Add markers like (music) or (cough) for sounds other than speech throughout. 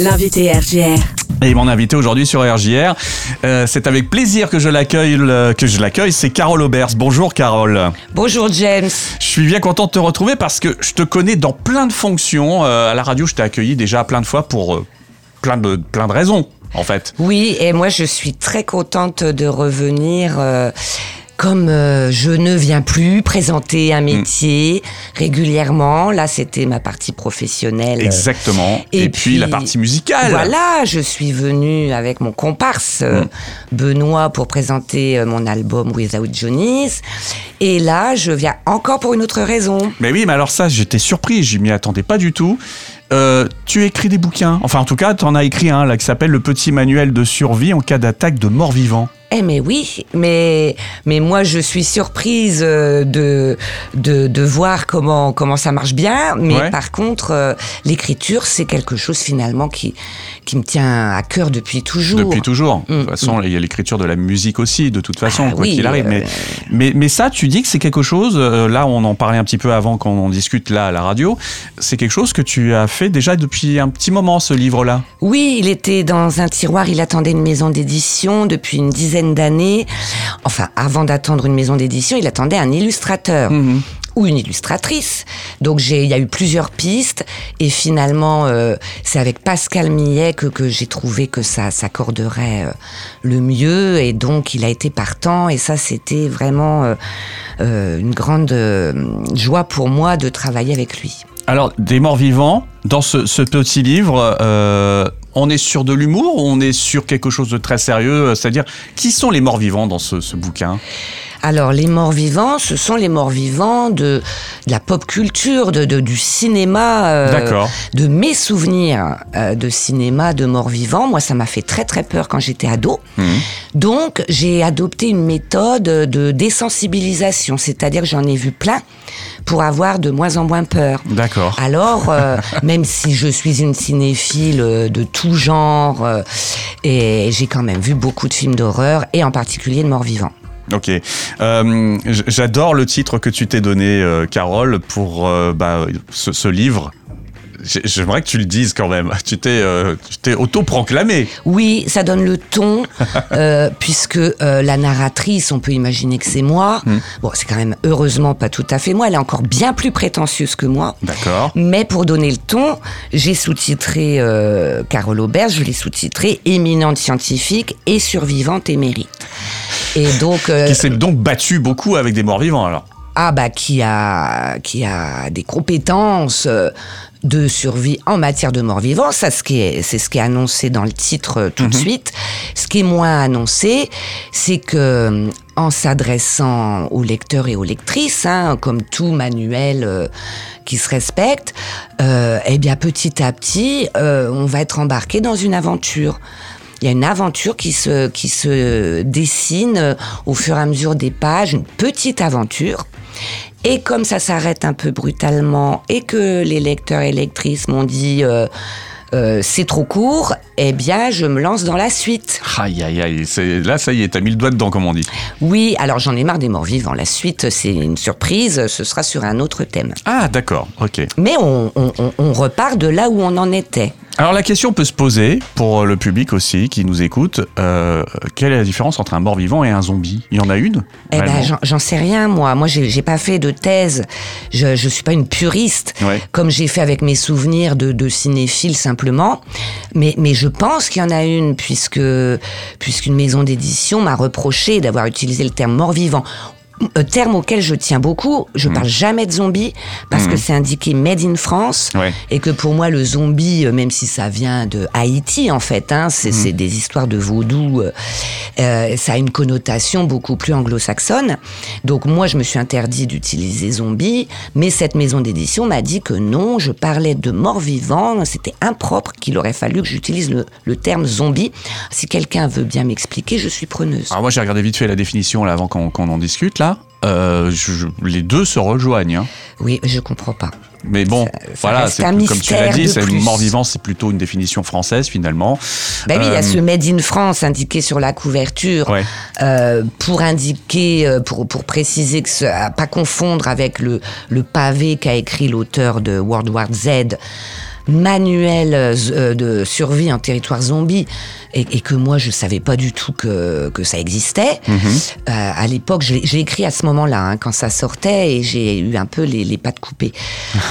L'invité RGR. Et mon invité aujourd'hui sur RJR, euh, c'est avec plaisir que je l'accueille, que je l'accueille, c'est Carole Aubers. Bonjour Carole. Bonjour James. Je suis bien content de te retrouver parce que je te connais dans plein de fonctions. Euh, à la radio, je t'ai accueilli déjà plein de fois pour euh, plein de plein de raisons, en fait. Oui, et moi je suis très contente de revenir. Comme euh, je ne viens plus présenter un métier régulièrement, là c'était ma partie professionnelle. Exactement. Et, puis, la partie musicale. Voilà, je suis venue avec mon comparse euh, Benoît pour présenter euh, mon album Without Johnny's. Et là, je viens encore pour une autre raison. Mais oui, mais alors ça, j'étais surpris, je m'y attendais pas du tout. Euh, tu écris des bouquins. Enfin, en tout cas, tu en as écrit un là qui s'appelle Le petit manuel de survie en cas d'attaque de mort-vivant. Eh mais oui, mais mais moi je suis surprise euh, de de, de voir comment comment ça marche bien, mais Ouais. par contre euh, l'écriture c'est quelque chose finalement qui qui me tient à cœur depuis toujours. Depuis toujours. De Mm, toute façon, il y a l'écriture de la musique aussi, de toute façon, Ah quoi oui, qu'il arrive. euh, Mais, mais, mais ça, tu dis que c'est quelque chose, euh, là, on en parlait un petit peu avant quand on discute là à la radio, c'est quelque chose que tu as fait déjà depuis un petit moment, ce livre-là? Oui, il était dans un tiroir, il attendait une maison d'édition depuis une dizaine d'années. Enfin, avant d'attendre une maison d'édition, il attendait un illustrateur. Ou une illustratrice. Donc j'ai, il y a eu plusieurs pistes et finalement euh, c'est avec Pascal Millet que, que j'ai trouvé que ça s'accorderait euh, le mieux et donc il a été partant et ça c'était vraiment euh, une grande joie pour moi de travailler avec lui. Alors, des morts vivants, dans ce, ce petit livre, on est sur de l'humour ou on est sur quelque chose de très sérieux euh, C'est-à-dire, qui sont les morts vivants dans ce, ce bouquin? Alors, les morts vivants, ce sont les morts vivants de, de la pop culture, de, de- du cinéma, euh, D'accord. de mes souvenirs euh, de cinéma de morts vivants. Moi, ça m'a fait très très peur quand j'étais ado. Donc, j'ai adopté une méthode de désensibilisation, c'est-à-dire que j'en ai vu plein pour avoir de moins en moins peur. D'accord. Alors, euh, (laughs) même si je suis une cinéphile de tout genre, et j'ai quand même vu beaucoup de films d'horreur, et en particulier de morts vivants. Ok. Euh, J'adore le titre que tu t'es donné, euh, Carole, pour euh, bah, ce, ce livre. J'ai- J'aimerais que tu le dises quand même. Tu t'es euh, auto-proclamé. Oui, ça donne le ton, euh, (laughs) puisque euh, la narratrice, on peut imaginer que c'est moi. Bon, c'est quand même heureusement pas tout à fait moi, elle est encore bien plus prétentieuse que moi. D'accord. Mais pour donner le ton, j'ai sous-titré Carole Aubert, je l'ai sous-titré Éminente scientifique et survivante émérite. Et donc, euh, Qui s'est donc battu beaucoup avec des morts vivants alors. ah bah qui a qui a des compétences euh, de survie en matière de mort vivant ça ce qui est c'est ce qui est annoncé dans le titre euh, tout de suite. Ce qui est moins annoncé c'est que euh, en s'adressant aux lecteurs et aux lectrices hein, comme tout manuel euh, qui se respecte euh, eh bien petit à petit euh, on va être embarqué dans une aventure il y a une aventure qui se, dessine euh, au fur et à mesure des pages, une petite aventure. Et comme ça s'arrête un peu brutalement et que les lecteurs et lectrices m'ont dit euh, euh, c'est trop court, eh bien je me lance dans la suite. Aïe, aïe, aïe. Là, ça y est, t'as mis le doigt dedans, comme on dit. Oui, alors j'en ai marre des morts vivants. La suite, c'est une surprise, ce sera sur un autre thème. Ah, d'accord. Ok. Mais on, on- on- on repart de là où on en était. Alors la question peut se poser pour le public aussi qui nous écoute. euh, quelle est la différence entre un mort-vivant et un zombie? Il y en a une Eh ben, j'en- sais rien, moi. Moi, j'ai j'ai pas fait de thèse. Je, je suis pas une puriste, Ouais. comme j'ai fait avec mes souvenirs de, de cinéphile simplement. Mais, mais je pense qu'il y en a une, puisque puisqu'une maison d'édition m'a reproché d'avoir utilisé le terme mort-vivant. Euh, terme auquel je tiens beaucoup. Je parle jamais de zombie parce que c'est indiqué Made in France Ouais. et que pour moi le zombie, euh, même si ça vient de Haïti en fait, hein, c'est c'est des histoires de vaudou, euh, ça a une connotation beaucoup plus anglo-saxonne. Donc moi je me suis interdit d'utiliser zombie, mais cette maison d'édition m'a dit que non, je parlais de mort-vivant, c'était impropre, qu'il aurait fallu que j'utilise le, le terme zombie. Si quelqu'un veut bien m'expliquer, je suis preneuse. Alors moi j'ai regardé vite fait la définition là avant qu'on qu'on en discute là. Euh, je- les deux se rejoignent. hein. Oui, je comprends pas. Mais bon, Ça- ça voilà, c'est comme tu l'as dit, c'est mort-vivant, c'est plutôt une définition française finalement. Ben oui, il y Euh, a ce Made in France indiqué sur la couverture Ouais. euh, pour indiquer, euh, pour, pour préciser que ce, à pas confondre avec le, le pavé qu'a écrit l'auteur de World War Z. manuel euh, de survie en territoire zombie et, et que moi je savais pas du tout que, que ça existait. Mhm. Euh, à l'époque, j'ai écrit à ce moment-là, hein, quand ça sortait, et j'ai eu un peu les, les pattes coupées. (laughs)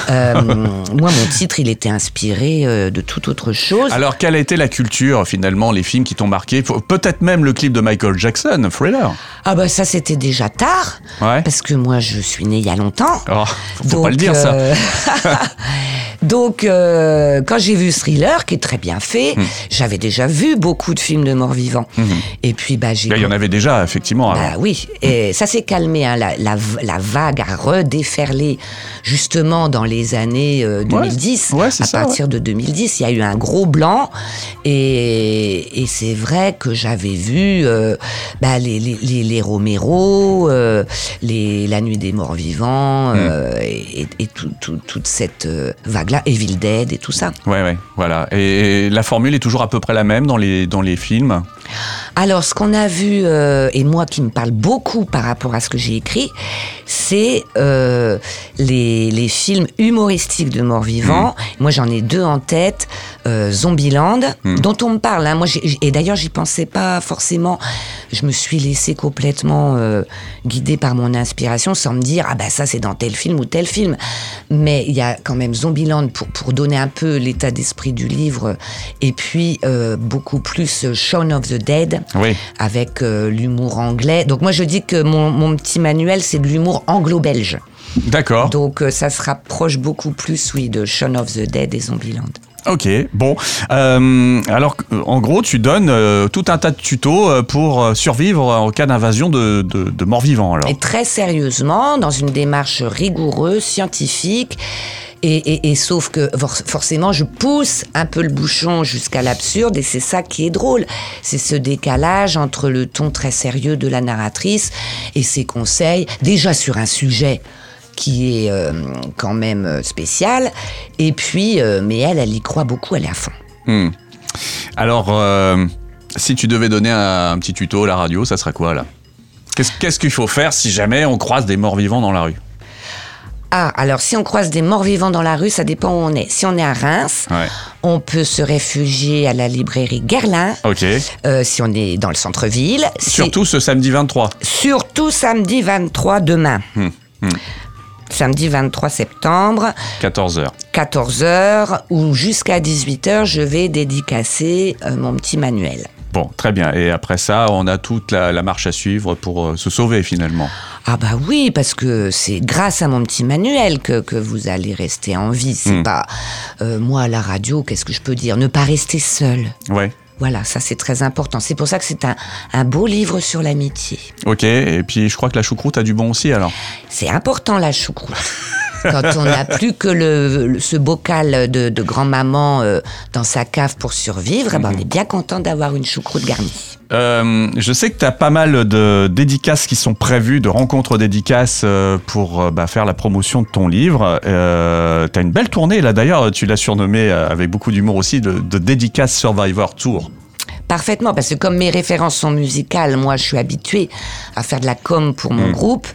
Euh, moi, mon titre, il était inspiré euh, de toute autre chose. Alors, quelle a été la culture, finalement, les films qui t'ont marqué? Peut-être même le clip de Michael Jackson, Thriller. Ah bah ça, c'était déjà tard, Ouais. parce que moi, je suis née il y a longtemps. Oh, faut pas le dire, ça. (laughs) (laughs) Donc, euh, quand j'ai vu Thriller, qui est très bien fait, Hmm. j'avais déjà vu beaucoup de films de morts vivants. Et puis, bah, j'ai. Il y en avait déjà, effectivement, avant. Bah oui, et ça s'est calmé. hein, la, la, la vague a redéferlé justement dans les années euh, 2010. Ouais, c'est à ça, partir de 2010, il y a eu un gros blanc. Et, et c'est vrai que j'avais vu euh, bah, les, les, les, les Romero, euh, les, La Nuit des Morts Vivants, euh, et, et tout, tout- toute cette euh, vague-là, Evil Dead et tout ça. Ouais, ouais, voilà. Et, et la formule est toujours à peu près la même dans les, dans les films? Alors, ce qu'on a vu, euh, et moi qui me parle beaucoup par rapport à ce que j'ai écrit, c'est euh, les, les films humoristiques de morts vivants. Moi, j'en ai deux en tête. Euh, Zombieland, dont on me parle. hein. Moi, et d'ailleurs, j'y pensais pas forcément. Je me suis laissé complètement euh, guider par mon inspiration, sans me dire ah bah ça c'est dans tel film ou tel film. Mais il y a quand même Zombieland pour pour donner un peu l'état d'esprit du livre, et puis euh, beaucoup plus euh, Shaun of the Dead Oui. avec euh, l'humour anglais. Donc moi je dis que mon, mon petit manuel c'est de l'humour anglo-belge. D'accord. Donc euh, ça se rapproche beaucoup plus, oui, de Shaun of the Dead et Zombieland. Ok, bon. Euh, alors, euh, en gros, tu donnes euh, tout un tas de tutos pour survivre en cas d'invasion de, de, de morts-vivants. Et très sérieusement, dans une démarche rigoureuse, scientifique. Et, sauf que for- forcément, je pousse un peu le bouchon jusqu'à l'absurde, et c'est ça qui est drôle. C'est ce décalage entre le ton très sérieux de la narratrice et ses conseils, déjà sur un sujet qui est euh, quand même euh, spécial. Et puis, euh, mais elle, elle y croit beaucoup, elle est à fond. Hmm. Alors, euh, si tu devais donner un, un petit tuto à la radio, ça serait quoi, là? Qu'est-ce qu'il faut faire si jamais on croise des morts-vivants dans la rue? Ah, alors si on croise des morts vivants dans la rue, ça dépend où on est. Si on est à Reims, Ouais. on peut se réfugier à la librairie Guerlain. Ok. Euh, si on est dans le centre-ville. Surtout ce samedi 23. surtout samedi 23 demain. Hmm, hmm. Samedi 23 septembre, 14h. 14h ou jusqu'à 18h, je vais dédicacer euh, mon petit manuel. Bon, très bien. Et après ça, on a toute la, la marche à suivre pour euh, se sauver finalement. Ah bah oui, parce que c'est grâce à mon petit manuel que, que vous allez rester en vie. C'est Hmm. pas euh, moi à la radio, qu'est-ce que je peux dire? Ne pas rester seul. Ouais. Voilà, ça c'est très important. C'est pour ça que c'est un, un beau livre sur l'amitié. Ok. Et puis, je crois que la choucroute a du bon aussi alors. C'est important la choucroute. (laughs) Quand on n'a plus que le, ce bocal de, grand-maman euh, dans sa cave pour survivre, eh ben, on est bien content d'avoir une choucroute garnie. Euh, je sais que tu as pas mal de dédicaces qui sont prévues, de rencontres dédicaces euh, pour bah, faire la promotion de ton livre. Euh, tu as une belle tournée là d'ailleurs, tu l'as surnommé euh, avec beaucoup d'humour aussi, de, de Dédicace Survivor Tour. Parfaitement, parce que comme mes références sont musicales, moi je suis habituée à faire de la com pour mon groupe,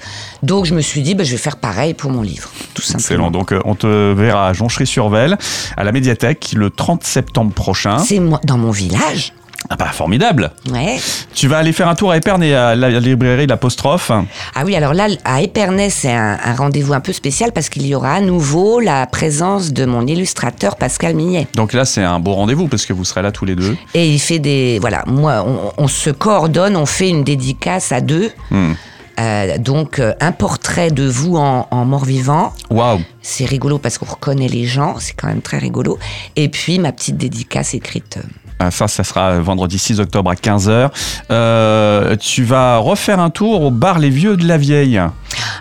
donc je me suis dit, bah, je vais faire pareil pour mon livre, tout Excellent. simplement. Donc euh, on te verra à Jonchery-sur-Velle, à la médiathèque, le 30 septembre prochain. C'est moi dans mon village, Ah bah formidable ouais. Tu vas aller faire un tour à Épernay, à la librairie L'Apostrophe. Ah oui, alors là, à Épernay, c'est un, un rendez-vous un peu spécial parce qu'il y aura à nouveau la présence de mon illustrateur Pascal Mignet. Donc là, c'est un beau rendez-vous parce que vous serez là tous les deux. Et il fait des. Voilà, moi, on, on se coordonne, on fait une dédicace à deux. Hmm. Euh, donc, euh, un portrait de vous en, en mort-vivant. Waouh C'est rigolo parce qu'on reconnaît les gens, c'est quand même très rigolo. Et puis, ma petite dédicace écrite. Ah, Ça, ça sera vendredi 6 octobre à 15h. Euh, tu vas refaire un tour au bar Les Vieux de la Vieille.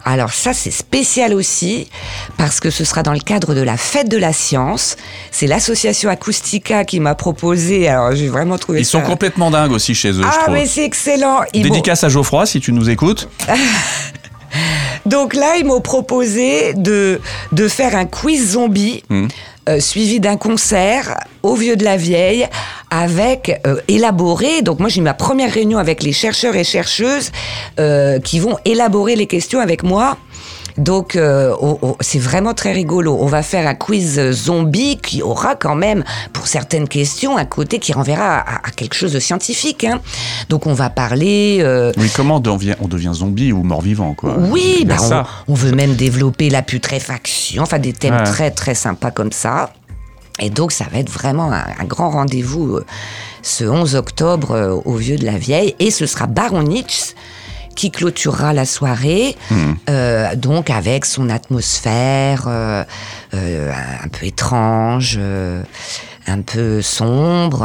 Alors ça, c'est spécial aussi, parce que ce sera dans le cadre de la fête de la science. C'est l'association Acoustica qui m'a proposé, alors j'ai vraiment trouvé Ils ça... sont complètement dingues aussi chez eux, je Ah trouve. mais c'est excellent Ils Dédicace à Geoffroy si tu nous écoutes. (laughs) Donc là, ils m'ont proposé de, de faire un quiz zombie Hmm. euh, suivi d'un concert au Vieux de la Vieille avec euh, élaboré. Donc moi, j'ai ma première réunion avec les chercheurs et chercheuses euh, qui vont élaborer les questions avec moi. Donc, euh, oh, oh, c'est vraiment très rigolo. On va faire un quiz zombie qui aura quand même, pour certaines questions, un côté qui renverra à, à quelque chose de scientifique. Hein. Donc, on va parler. euh, Oui, comment on devient, on devient zombie ou mort-vivant, quoi? Oui, bah, on, on veut même développer la putréfaction, enfin des thèmes Ouais. très très sympas comme ça. Et donc ça va être vraiment un, un grand rendez-vous euh, ce 11 octobre euh, au Vieux de la Vieille. Et ce sera Baron Nietzsche qui clôturera la soirée, Hmm. euh, donc avec son atmosphère euh, euh, un peu étrange, un peu sombre.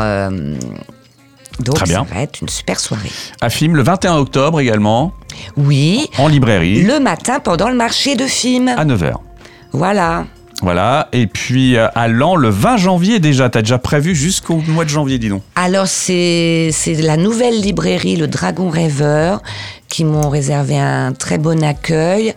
donc Très bien. ça va être une super soirée. Un film le 21 octobre également, Oui, en librairie, le matin pendant le marché de films. à 9h. Voilà. Voilà, et puis euh, à Lens, le 20 janvier déjà, t'as déjà prévu jusqu'au mois de janvier, dis donc. Alors, c'est la nouvelle librairie, le Dragon Rêveur, qui m'ont réservé un très bon accueil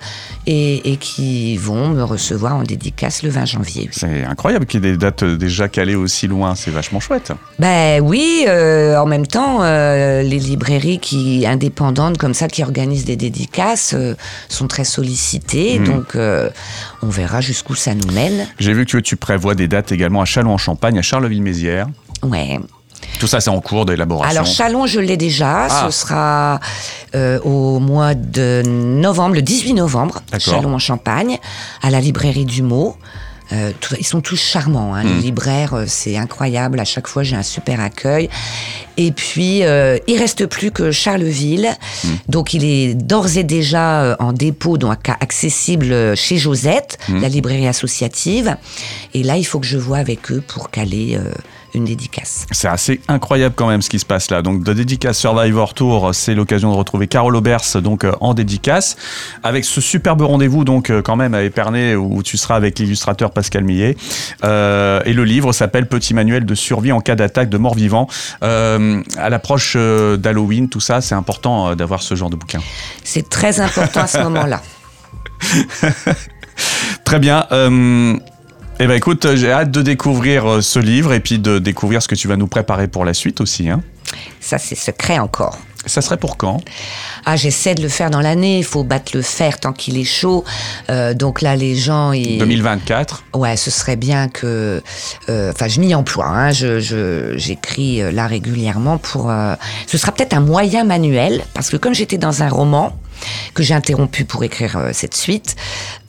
et, et qui vont me recevoir en dédicace le 20 janvier. C'est incroyable qu'il y ait des dates euh, déjà calées aussi loin, c'est vachement chouette. Ben oui, euh, en même temps, euh, les librairies qui indépendantes comme ça, qui organisent des dédicaces, euh, sont très sollicitées. Donc, euh, on verra jusqu'où ça nous mène. J'ai vu que tu prévois des dates également à Châlons-en-Champagne, à Charleville-Mézières. Ouais. Tout ça, c'est en cours d'élaboration. Alors Chalon, je l'ai déjà. Ah. Ce sera euh, au mois de novembre, le 18 novembre. Chalon en Champagne, à la librairie du mot. Euh, tout- ils sont tous charmants, hein, Hmm. les libraires, euh, c'est incroyable. À chaque fois, j'ai un super accueil. Et puis, euh, il reste plus que Charleville. Hmm. Donc, il est d'ores et déjà euh, en dépôt, donc accessible chez Josette, Hmm. la librairie associative. Et là, il faut que je vois avec eux pour caler euh, une dédicace. C'est assez incroyable quand même ce qui se passe là. Donc de dédicace Survivor Tour, c'est l'occasion de retrouver Carole Aubers donc euh, en dédicace avec ce superbe rendez-vous donc euh, quand même à Épernay où tu seras avec l'illustrateur Pascal Millet. Euh, et le livre s'appelle Petit manuel de survie en cas d'attaque de mort vivant. Euh, à l'approche euh, d'Halloween, tout ça, c'est important euh, d'avoir ce genre de bouquin. C'est très important à ce moment-là. (laughs) Très bien. Euh, eh ben écoute, j'ai hâte de découvrir euh, ce livre et puis de découvrir ce que tu vas nous préparer pour la suite aussi. Hein. Ça, c'est secret encore. Ça serait pour quand? Ah, j'essaie de le faire dans l'année. Il faut battre le fer tant qu'il est chaud. Euh, donc là, les gens, ils... 2024 Ouais, ce serait bien que. euh, Enfin, je m'y emploie. Hein, je, je- j'écris euh, là régulièrement pour. euh, ce sera peut-être un moyen manuel parce que comme j'étais dans un roman que j'ai interrompu pour écrire euh, cette suite,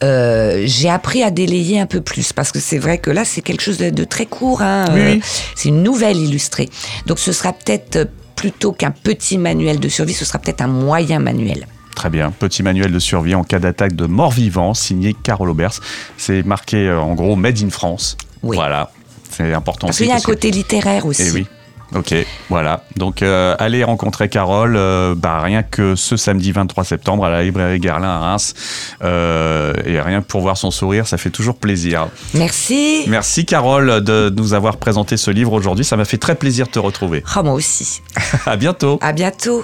euh, j'ai appris à délayer un peu plus parce que c'est vrai que là, c'est quelque chose de, de très court. Hein, Oui, euh. C'est une nouvelle illustrée. Donc, ce sera peut-être plutôt qu'un petit manuel de survie, ce sera peut-être un moyen manuel. Très bien. Petit manuel de survie en cas d'attaque de mort-vivant, signé Carole Aubers. C'est marqué euh, en gros Made in France. Oui. Voilà. C'est important Parce qu'il y a un côté littéraire aussi. Eh oui. Ok, voilà. Donc, euh, allez rencontrer Carole, euh, bah, rien que ce samedi 23 septembre à la librairie Garlin à Reims. Euh, et rien que pour voir son sourire, ça fait toujours plaisir. Merci. Merci Carole de nous avoir présenté ce livre aujourd'hui. Ça m'a fait très plaisir de te retrouver. Oh, moi aussi. (laughs) à bientôt. À bientôt.